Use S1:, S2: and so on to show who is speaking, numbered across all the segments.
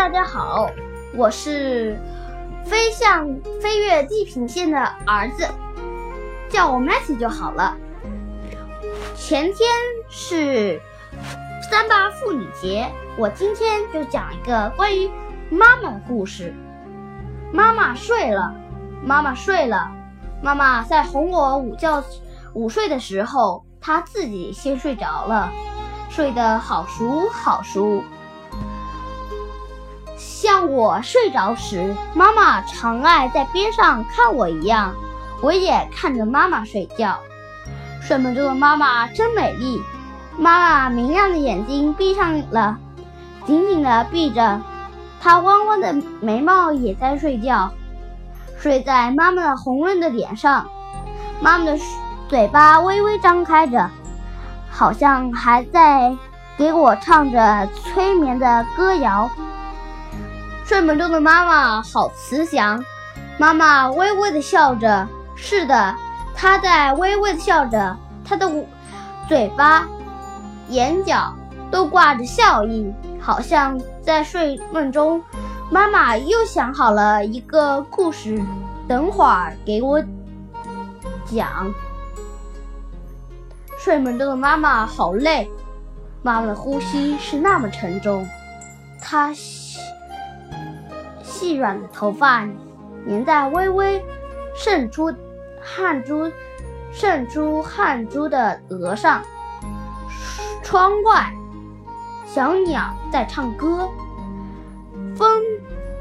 S1: 大家好，我是飞向飞越地平线的儿子，叫我 Matty 就好了。前天是三八妇女节，我今天就讲一个关于妈妈的故事。妈妈睡了，妈妈睡了，妈妈在哄我午觉午睡的时候，她自己先睡着了，睡得好熟好熟。像我睡着时，妈妈常爱在边上看我一样，我也看着妈妈睡觉。睡梦中的妈妈真美丽，妈妈明亮的眼睛闭上了，紧紧地闭着，她弯弯的眉毛也在睡觉，睡在妈妈红润的脸上。妈妈的嘴巴微微张开着，好像还在给我唱着催眠的歌谣。睡梦中的妈妈好慈祥，妈妈微微的笑着。是的，她在微微的笑着，她的嘴巴、眼角都挂着笑意，好像在睡梦中。妈妈又想好了一个故事，等会儿给我讲。睡梦中的妈妈好累，妈妈的呼吸是那么沉重，她。细软的头发粘在微微渗出汗珠、渗出汗珠的额上。窗外，小鸟在唱歌，风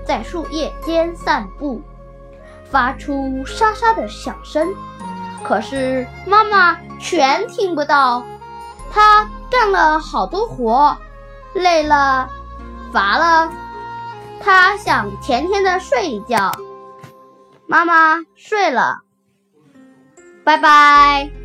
S1: 在树叶间散步，发出沙沙的响声。可是妈妈全听不到。她干了好多活，累了，乏了。他想甜甜的睡一觉，妈妈睡了，拜拜。